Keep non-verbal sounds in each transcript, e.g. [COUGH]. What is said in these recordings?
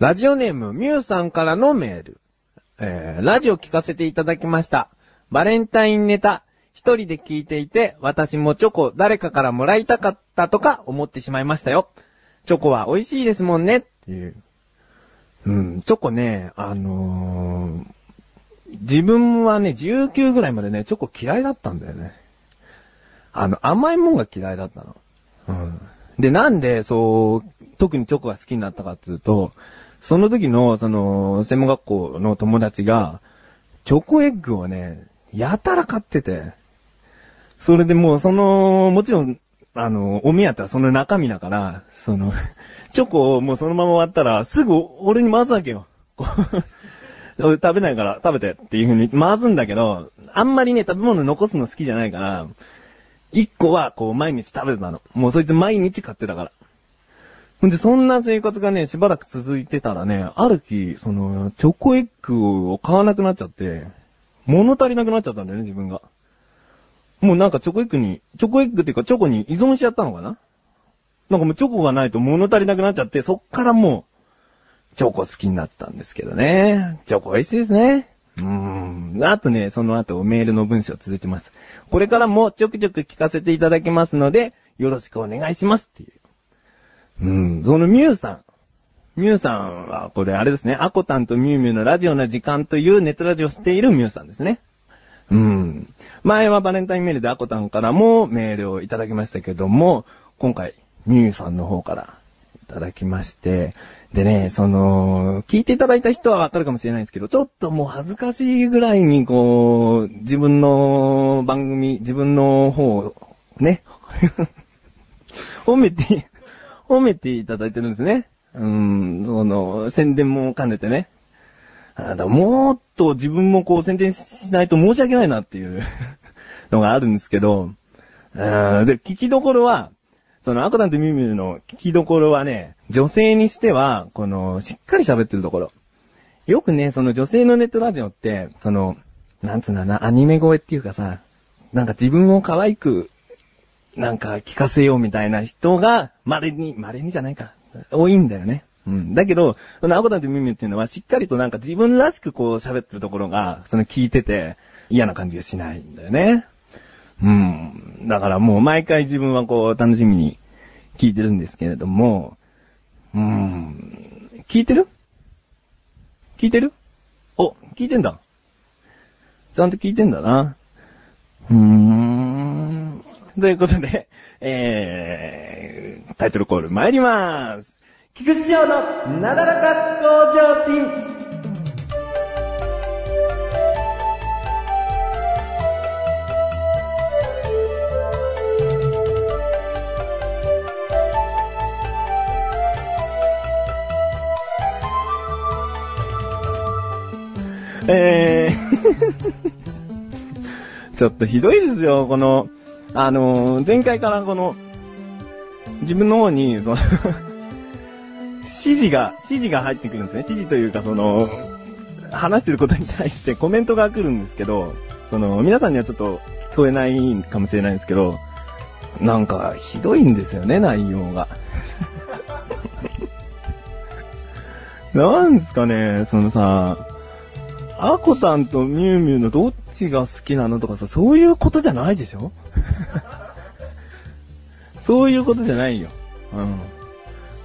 ラジオネーム、ミュウさんからのメール。えー、ラジオ聞かせていただきました。バレンタインネタ、一人で聞いていて、私もチョコ誰かからもらいたかったとか思ってしまいましたよ。チョコは美味しいですもんね、っていう。うん、チョコね、あのー、自分はね、19ぐらいまでね、チョコ嫌いだったんだよね。あの、甘いもんが嫌いだったの。うん。で、なんで、そう、特にチョコが好きになったかっていうと、その時の、その、専門学校の友達が、チョコエッグをね、やたら買ってて、それでもう、その、もちろん、あの、お目当てはその中身だから、その、チョコをもうそのまま終わったら、すぐ俺に回すわけよ。俺食べないから食べてっていう風に回すんだけど、あんまりね、食べ物残すの好きじゃないから、一個はこう毎日食べてたの。もうそいつ毎日買ってたから。ほんで、そんな生活がね、しばらく続いてたらね、ある日、その、チョコエッグを買わなくなっちゃって、物足りなくなっちゃったんだよね、自分が。もうなんかチョコエッグに、チョコエッグっていうかチョコに依存しちゃったのかな？なんかもうチョコがないと物足りなくなっちゃって、そっからもう、チョコ好きになったんですけどね。チョコ美味しいですね。うーん。あとね、その後メールの文章続いてます。これからもちょくちょく聞かせていただきますので、よろしくお願いしますっていう。うん。そのミュウさん。ミュウさんは、これあれですね。アコタンとミュウミュウのラジオな時間というネットラジオをしているミュウさんですね。うん。前はバレンタインメールでアコタンからもメールをいただきましたけども、今回、ミュウさんの方からいただきまして、でね、その、聞いていただいた人はわかるかもしれないんですけど、ちょっともう恥ずかしいぐらいに、こう、自分の番組、自分の方を、ね、[LAUGHS] 褒めて、褒めていただいてるんですね。うん、その、宣伝も兼ねてね。あだもっと自分もこう宣伝しないと申し訳ないなっていう [LAUGHS] のがあるんですけど、で、聞きどころは、その、アコタンとミミュウの聞きどころはね、女性にしては、この、しっかり喋ってるところ。よくね、その女性のネットラジオって、その、なんつうんだな、アニメ声っていうかさ、なんか自分を可愛く、なんか聞かせようみたいな人が、稀に、稀にじゃないか、多いんだよね。うん。だけど、そのアコタンとミミっていうのはしっかりとなんか自分らしくこう喋ってるところが、その聞いてて嫌な感じがしないんだよね。うん。だからもう毎回自分はこう楽しみに聞いてるんですけれども、うん。聞いてる？聞いてる？お、聞いてんだ。ちゃんと聞いてんだな。うーん。[LAUGHS] ということで、えー、タイトルコール参りまーす。菊池城のなだらか向上心。えー、[LAUGHS] ちょっとひどいですよ、この、あのー前回からこの、自分の方に、その指示が、指示が入ってくるんですね。指示というか、その、話してることに対してコメントが来るんですけど、その、皆さんにはちょっと聞こえないかもしれないんですけど、なんか、ひどいんですよね、内容が。[LAUGHS] なんですかね、そのさ、アコタンとミュウミュウのどっちが好きなのとかさ、そういうことじゃないでしょ？そういうことじゃないよ。うん。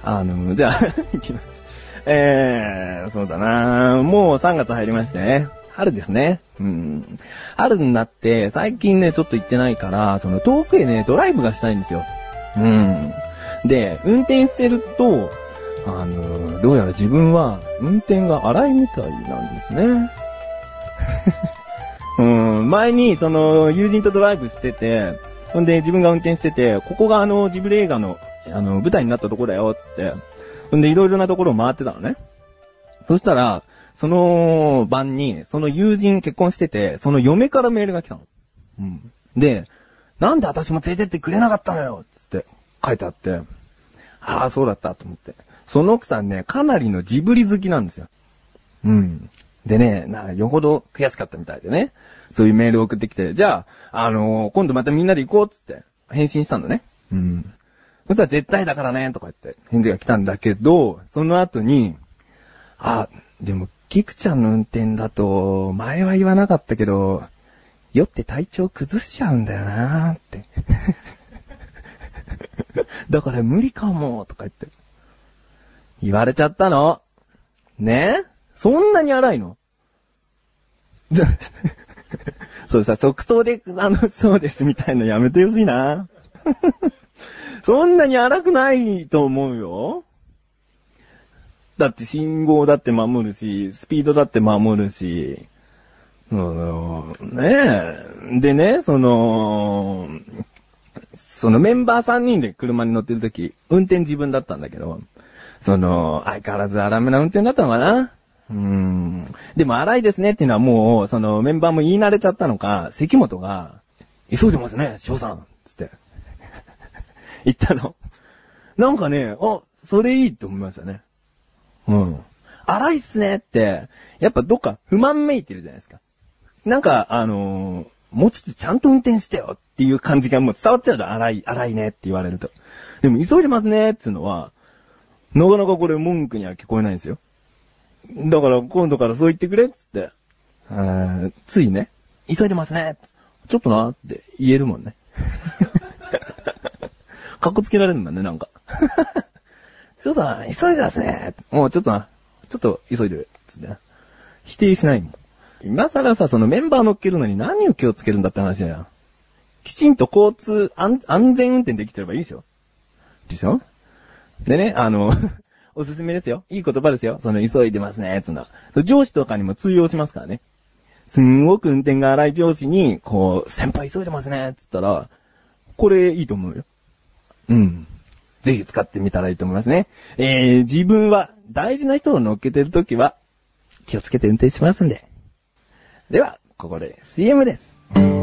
あの、じゃあ、[LAUGHS] いきます。えー、そうだなもう3月入りましてね。春ですね。うん。春になって、最近ね、ちょっと行ってないから、その遠くへね、ドライブがしたいんですよ。うん。で、運転してると、あの、どうやら自分は運転が荒いみたいなんですね。[LAUGHS] うん、前に、その、友人とドライブしてて、ほんで自分が運転してて、ここがあの、ジブリ映画の、あの、舞台になったとこだよ、つって。ほんでいろいろなところを回ってたのね。そしたら、その晩に、その友人結婚してて、その嫁からメールが来たの。うん。で、なんで私も連れてってくれなかったのよつって書いてあって、ああ、そうだったと思って。その奥さんね、かなりのジブリ好きなんですよ。うん。でね、な、よほど悔しかったみたいでね。そういうメールを送ってきて、じゃあ、あのー今度またみんなで行こうっつって、返信したんだね。うん。そしたら絶対だからね、とか言って、返事が来たんだけど、その後に、あ、でも、キクちゃんの運転だと、前は言わなかったけど、酔って体調崩しちゃうんだよなーって。[LAUGHS] だから無理かも、とか言って。言われちゃったの。ね？そんなに荒いの？[LAUGHS] そうさ、即答で、あの、そうですみたいのやめてほしいな。[LAUGHS] そんなに荒くないと思うよ。だって信号だって守るし、スピードだって守るし、うんねえ。でね、その、そのメンバー3人で車に乗ってるとき、運転自分だったんだけど、その、相変わらず荒めな運転だったのかなうん。でも荒いですねっていうのはもう、そのメンバーも言い慣れちゃったのか、関本が、急いでますね、翔さんつって。[LAUGHS] 言ったの。なんかね、あ、それいいと思いましたね。うん。荒いっすねって、やっぱどっか不満めいてるじゃないですか。なんか、あのー、もうちょっとちゃんと運転してよっていう感じがもう伝わっちゃうと、荒い、荒いねって言われると。でも急いでますねっていうのは、なかなかこれ文句には聞こえないんですよ。だから今度からそう言ってくれっつって、ついね、急いでますねちょっとなって言えるもんね。[LAUGHS] かっこつけられるんだね、なんか。ちょっと急いでますねもうちょっとな、ちょっと急いでる。つって否定しないもん。今更さ、そのメンバー乗っけるのに何を気をつけるんだって話だよ。きちんと交通、安全運転できてればいいでしょでしょでね、あのおすすめですよ。いい言葉ですよ。その急いでますね、つうの。上司とかにも通用しますからね。すんごく運転が荒い上司に、こう、先輩急いでますね、つったら、これいいと思うよ。うん。ぜひ使ってみたらいいと思いますね。えー、自分は大事な人を乗っけてるときは、気をつけて運転しますんで。では、ここで CM です。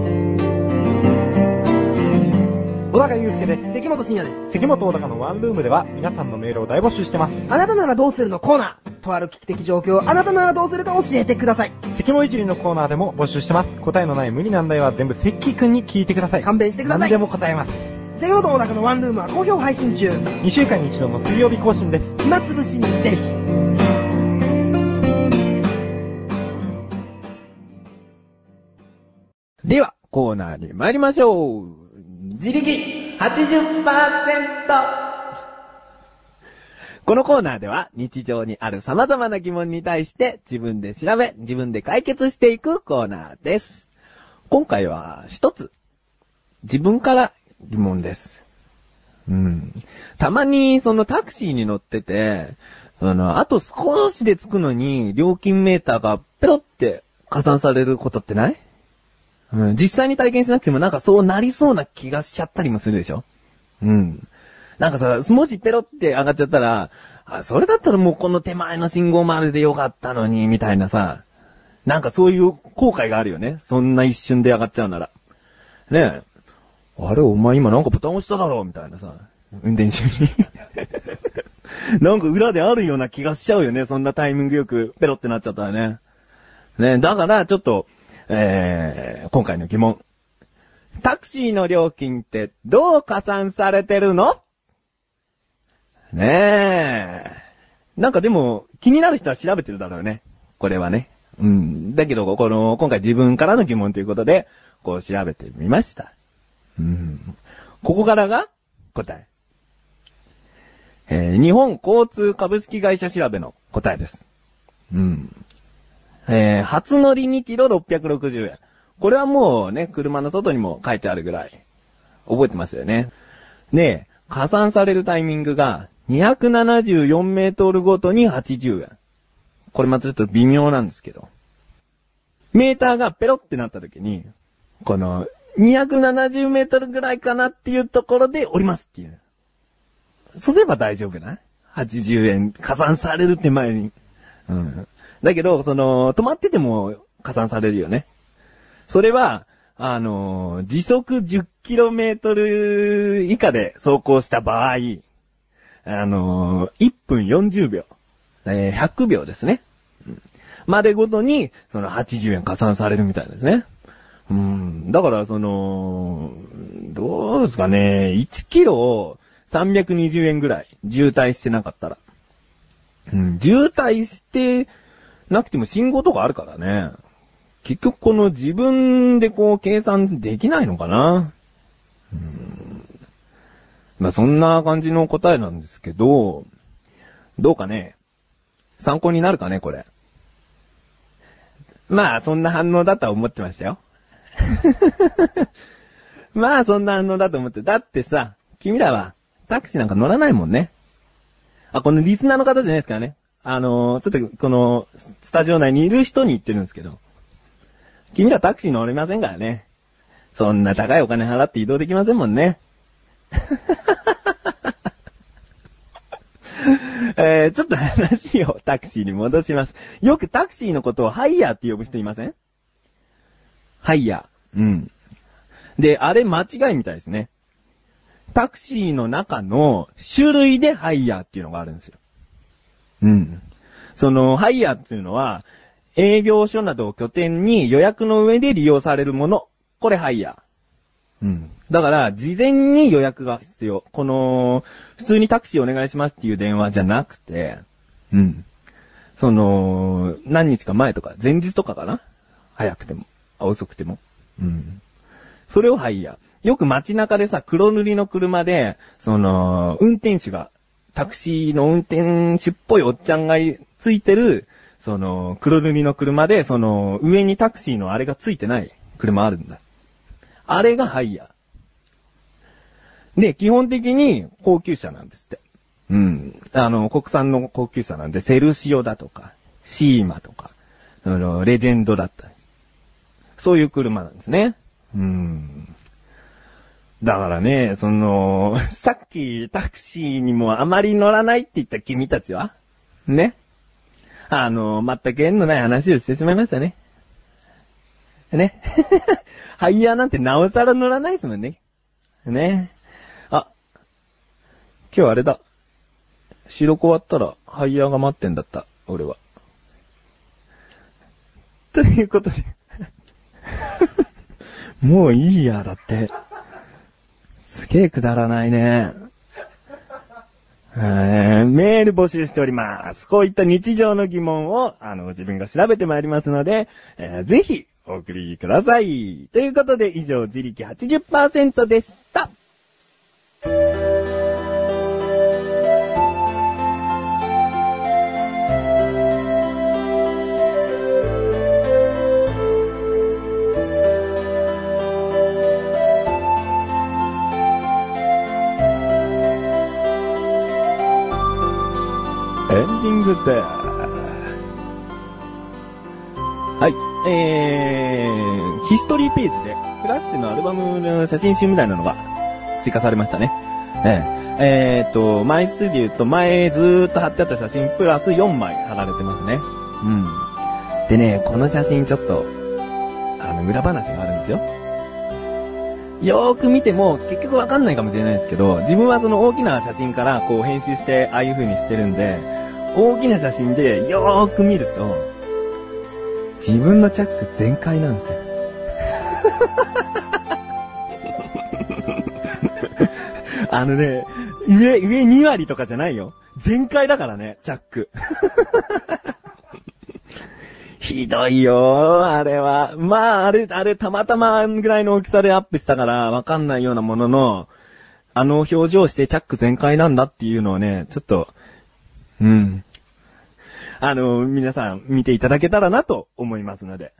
高祐介です。関本慎也です。関本小高のワンルームでは皆さんのメールを大募集してます。あなたならどうするのコーナー。とある危機的状況、あなたならどうするか教えてください。関本いじりのコーナーでも募集してます。答えのない無理難題は全部関くんに聞いてください。勘弁してください。何でも答えます。関本小高のワンルームは好評配信中。2週間に一度の水曜日更新です。暇つぶしにぜひ。では、コーナーに参りましょう。自力 80%! このコーナーでは日常にある様々な疑問に対して自分で調べ、自分で解決していくコーナーです。今回は一つ、自分から疑問です。うん。たまにそのタクシーに乗ってて、あの、あと少しで着くのに料金メーターがペロって加算されることってない？実際に体験しなくてもなんかそうなりそうな気がしちゃったりもするでしょ？うん。なんかさ、もしペロって上がっちゃったら、あ、それだったらもうこの手前の信号丸でよかったのに、みたいなさ、なんかそういう後悔があるよね。そんな一瞬で上がっちゃうなら。ねえ。あれ、お前今なんかボタン押しただろみたいなさ、運転中に [LAUGHS] なんか裏であるような気がしちゃうよね。そんなタイミングよくペロってなっちゃったらね。ねだからちょっと、えー、今回の疑問。タクシーの料金ってどう加算されてるの？ねえ。なんかでも、気になる人は調べてるだろうね。これはね。うん。だけど、この、今回自分からの疑問ということで、こう調べてみました。うん。ここからが答え。えー、日本交通株式会社調べの答えです。うん。えー、初乗り2キロ660円。これはもうね、車の外にも書いてあるぐらい。覚えてますよね。で、加算されるタイミングが274メートルごとに80円。これまたちょっと微妙なんですけど。メーターがペロってなった時に、この270メートルぐらいかなっていうところで降りますっていう。そうすれば大丈夫な ?80 円加算されるって前に。うん。だけど、その、止まってても加算されるよね。それは、あの時速 10km 以下で走行した場合、あの1分40秒、えー、100秒ですね。までごとに、その80円加算されるみたいですね。うん。だから、その、どうですかね、1キロを320円ぐらい、渋滞してなかったら。うん、渋滞してなくても信号とかあるからね。結局この自分でこう計算できないのかな。うん、まあそんな感じの答えなんですけど、どうかね。参考になるかね、これ。まあそんな反応だとは思ってましたよ。[LAUGHS] まあそんな反応だと思って。だってさ、君らはタクシーなんか乗らないもんね。あ、このリスナーの方じゃないですからね。あのちょっとこの、スタジオ内にいる人に言ってるんですけど。君らタクシー乗れませんからね。そんな高いお金払って移動できませんもんね。[LAUGHS] えー、ちょっと話をタクシーに戻します。よくタクシーのことをハイヤーって呼ぶ人いません？ハイヤー。うん。で、あれ間違いみたいですね。タクシーの中の種類でハイヤーっていうのがあるんですよ。うん。その、ハイヤーっていうのは、営業所などを拠点に予約の上で利用されるもの。これハイヤー。うん。だから、事前に予約が必要。この、普通にタクシーお願いしますっていう電話じゃなくて、うん。その、何日か前とか、前日とかかな？早くても。あ遅くても。うん。それをハイヤー。よく街中でさ、黒塗りの車で、その、運転手が、タクシーの運転手っぽいおっちゃんがついてる、その、黒塗りの車で、その、上にタクシーのあれがついてない車あるんだ。あれがハイヤー。で、基本的に高級車なんですって。うん。あの、国産の高級車なんで、セルシオだとか、シーマとか、あの、レジェンドだったり。そういう車なんですね。うん。だからね、その、[LAUGHS] さっきタクシーにもあまり乗らないって言った君たちは？ね？あの、全く縁のない話をしてしまいましたね。ね？[LAUGHS] ハイヤーなんてなおさら乗らないですもんね。ね？あ、今日あれだ。収録終わったらハイヤーが待ってんだった、俺は。ということで。[LAUGHS] もういいや、だって。すげえくだらないね。ー [LAUGHS] メール募集しております。こういった日常の疑問を、あの、自分が調べてまいりますので、えーぜひ、お送りください。ということで、以上、自力80%でした。ンディングです。はい。えー、ヒストリーページで、クラッセのアルバムの写真集みたいなのが追加されましたね。えー、えーと、枚数で言うと前ずーっと貼ってあった写真プラス4枚貼られてますね。うん。でね、この写真ちょっと、あの、裏話があるんですよ。よーく見ても結局わかんないかもしれないですけど、自分はその大きな写真からこう編集してああいう風にしてるんで、大きな写真でよーく見ると、自分のチャック全開なんですよ。[LAUGHS] あのね、上、上2割とかじゃないよ。全開だからね、チャック。[LAUGHS] ひどいよあれは。まあ、あれ、あれ、たまたまぐらいの大きさでアップしたから、わかんないようなものの、あの表情してチャック全開なんだっていうのをね、ちょっと、うん。あの、皆さん見ていただけたらなと思いますので。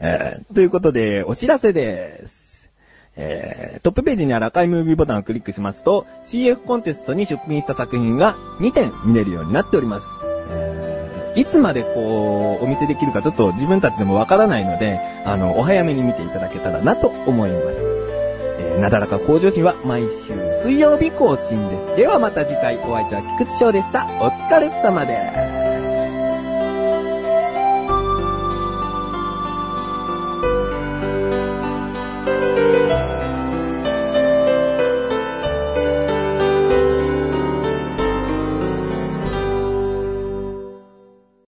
えーということで、お知らせです。えートップページにある赤いムービーボタンをクリックしますと、CF コンテストに出品した作品が2点見れるようになっております。えーいつまでこう、お見せできるかちょっと自分たちでもわからないので、あの、お早めに見ていただけたらなと思います。えーなだらか向上心は毎週水曜日更新です。ではまた次回お相手は菊池翔でした。お疲れ様です。